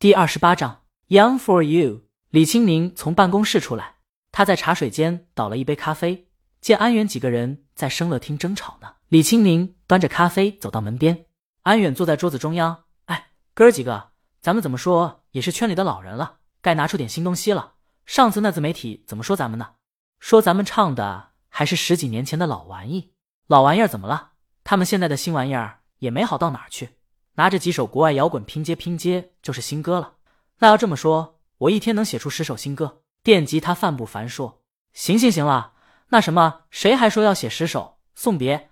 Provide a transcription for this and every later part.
第二十八章，Young for you。李青宁从办公室出来，他在茶水间倒了一杯咖啡，见安远几个人在声乐厅争吵呢。李青宁端着咖啡走到门边，安远坐在桌子中央。哎，哥儿几个，咱们怎么说也是圈里的老人了，该拿出点新东西了。上次那自媒体怎么说咱们呢？说咱们唱的还是十几年前的老玩意。老玩意儿怎么了？他们现在的新玩意儿也没好到哪儿去，拿着几首国外摇滚拼接拼接就是新歌了。那要这么说，我一天能写出十首新歌。电吉他范不凡说：“行行行了，那什么，谁还说要写十首送别？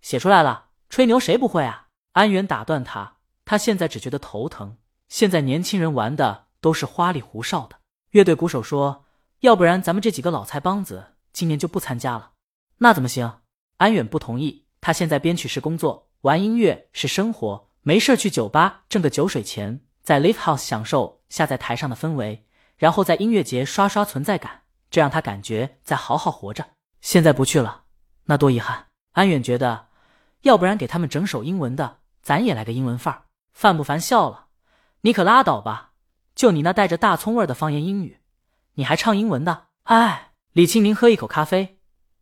写出来了，吹牛谁不会啊？”安远打断他，他现在只觉得头疼。现在年轻人玩的都是花里胡哨的。乐队鼓手说：“要不然咱们这几个老菜帮子今年就不参加了。”那怎么行？安远不同意，他现在编曲是工作，玩音乐是生活，没事去酒吧挣个酒水钱，在 live house 享受下在台上的氛围，然后在音乐节刷刷存在感，这让他感觉在好好活着。现在不去了，那多遗憾。安远觉得，要不然给他们整首英文的，咱也来个英文范儿。范不凡笑了，你可拉倒吧，就你那带着大葱味的方言英语，你还唱英文的？哎，李清明喝一口咖啡，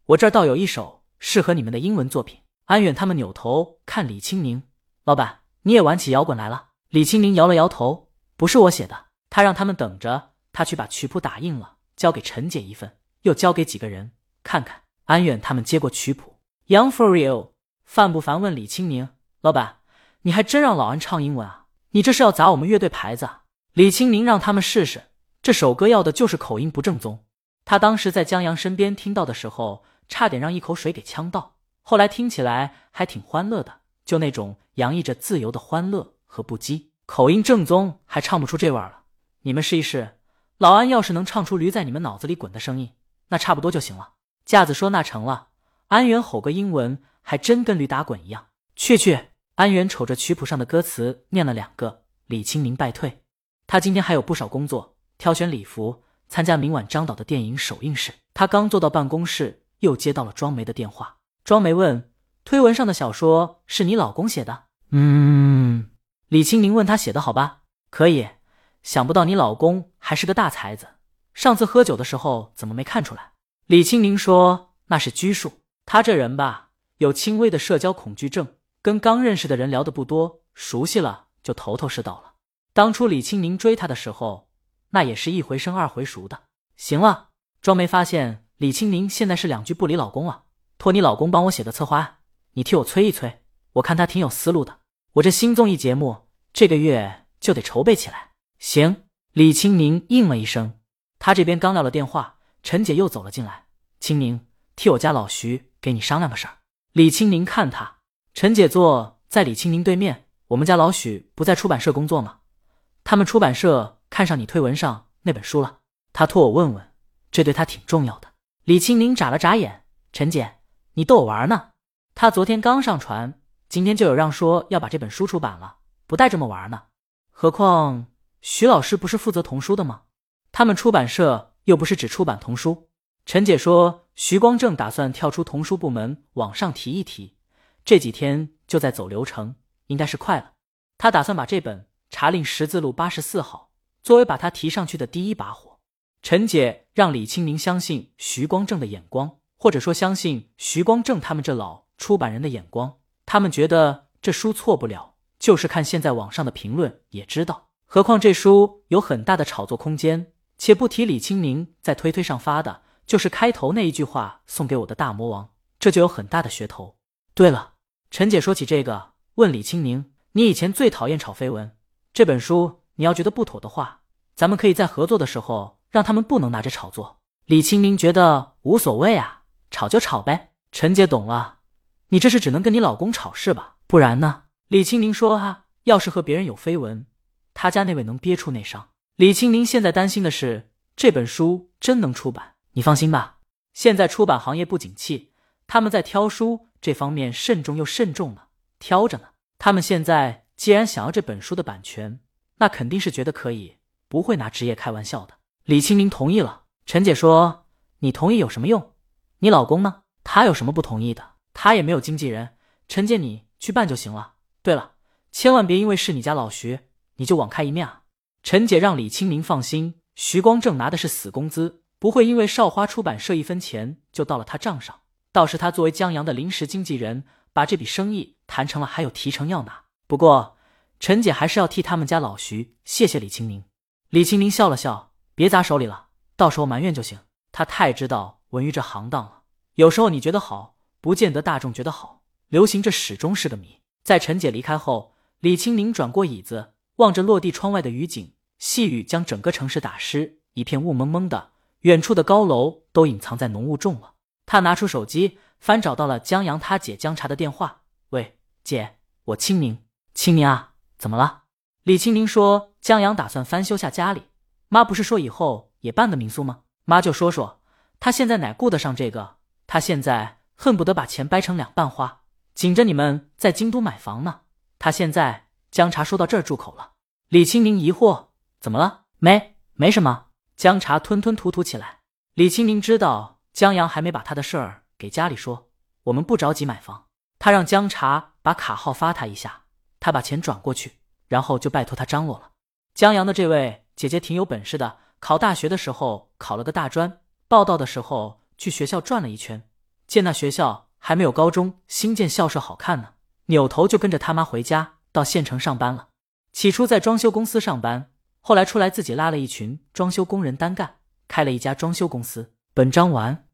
我这儿倒有一首。适合你们的英文作品。安远他们扭头看李青宁，老板，你也玩起摇滚来了？李青宁摇了摇头，不是我写的。他让他们等着，他去把曲谱打印了，交给陈姐一份，又交给几个人看看。安远他们接过曲谱，Young for you。范不凡问李青宁，老板，你还真让老安唱英文啊？你这是要砸我们乐队牌子？李青宁让他们试试，这首歌要的就是口音不正宗。他当时在江阳身边听到的时候。差点让一口水给呛到，后来听起来还挺欢乐的，就那种洋溢着自由的欢乐和不羁，口音正宗，还唱不出这味儿了。你们试一试，老安要是能唱出驴在你们脑子里滚的声音，那差不多就行了。架子说那成了。安源吼个英文，还真跟驴打滚一样。去去！安源瞅着曲谱上的歌词念了两个，李清明败退。他今天还有不少工作，挑选礼服，参加明晚张导的电影首映式。他刚坐到办公室。又接到了庄梅的电话，庄梅问：“推文上的小说是你老公写的？”“嗯。”李青宁问他写的好吧？“可以。”“想不到你老公还是个大才子，上次喝酒的时候怎么没看出来？”李青宁说：“那是拘束。他这人吧，有轻微的社交恐惧症，跟刚认识的人聊的不多，熟悉了就头头是道了。当初李青宁追他的时候，那也是一回生二回熟的。行了，庄梅发现。”李青宁现在是两句不离老公了，托你老公帮我写的策划案，你替我催一催，我看他挺有思路的。我这新综艺节目这个月就得筹备起来。行，李青宁应了一声。他这边刚撂了电话，陈姐又走了进来。青宁，替我家老徐给你商量个事儿。李青宁看他，陈姐坐在李青宁对面。我们家老许不在出版社工作吗？他们出版社看上你推文上那本书了，他托我问问，这对他挺重要的。李青宁眨了眨眼，陈姐，你逗我玩呢？他昨天刚上传，今天就有让说要把这本书出版了，不带这么玩呢。何况徐老师不是负责童书的吗？他们出版社又不是只出版童书。陈姐说，徐光正打算跳出童书部门往上提一提，这几天就在走流程，应该是快了。他打算把这本《查令十字路八十四号》作为把他提上去的第一把火。陈姐让李清明相信徐光正的眼光，或者说相信徐光正他们这老出版人的眼光。他们觉得这书错不了，就是看现在网上的评论也知道。何况这书有很大的炒作空间，且不提李清明在推推上发的，就是开头那一句话“送给我的大魔王”，这就有很大的噱头。对了，陈姐说起这个，问李清明：“你以前最讨厌炒绯闻，这本书你要觉得不妥的话，咱们可以在合作的时候。”让他们不能拿着炒作。李清明觉得无所谓啊，炒就炒呗。陈姐懂了，你这是只能跟你老公吵是吧？不然呢？李清宁说啊，要是和别人有绯闻，他家那位能憋出内伤。李清宁现在担心的是这本书真能出版。你放心吧，现在出版行业不景气，他们在挑书这方面慎重又慎重呢，挑着呢。他们现在既然想要这本书的版权，那肯定是觉得可以，不会拿职业开玩笑的。李清宁同意了。陈姐说：“你同意有什么用？你老公呢？他有什么不同意的？他也没有经纪人。陈姐，你去办就行了。对了，千万别因为是你家老徐，你就网开一面啊！陈姐让李清明放心，徐光正拿的是死工资，不会因为少花出版社一分钱就到了他账上。倒是他作为江阳的临时经纪人，把这笔生意谈成了，还有提成要拿。不过陈姐还是要替他们家老徐谢谢李清明。李清明笑了笑，别砸手里了，到时候埋怨就行。他太知道文娱这行当了，有时候你觉得好，不见得大众觉得好。流行这始终是个谜。在陈姐离开后，李清明转过椅子，望着落地窗外的雨景，细雨将整个城市打湿，一片雾蒙蒙的，远处的高楼都隐藏在浓雾中了。他拿出手机，翻找到了江阳他姐江茶的电话。喂，姐，我清明，清明啊，怎么了？李清明说，江阳打算翻修下家里。妈不是说以后也办个民宿吗？妈就说说，他现在哪顾得上这个？他现在恨不得把钱掰成两半花，紧着你们在京都买房呢。他现在江茶说到这儿住口了。李清明疑惑，怎么了？没，没什么。江茶吞吞吐吐起来。李清明知道。江阳还没把他的事儿给家里说，我们不着急买房。他让江茶把卡号发他一下，他把钱转过去，然后就拜托他张罗了。江阳的这位姐姐挺有本事的，考大学的时候考了个大专，报道的时候去学校转了一圈，见那学校还没有高中新建校舍好看呢，扭头就跟着他妈回家到县城上班了。起初在装修公司上班，后来出来自己拉了一群装修工人单干，开了一家装修公司。本章完。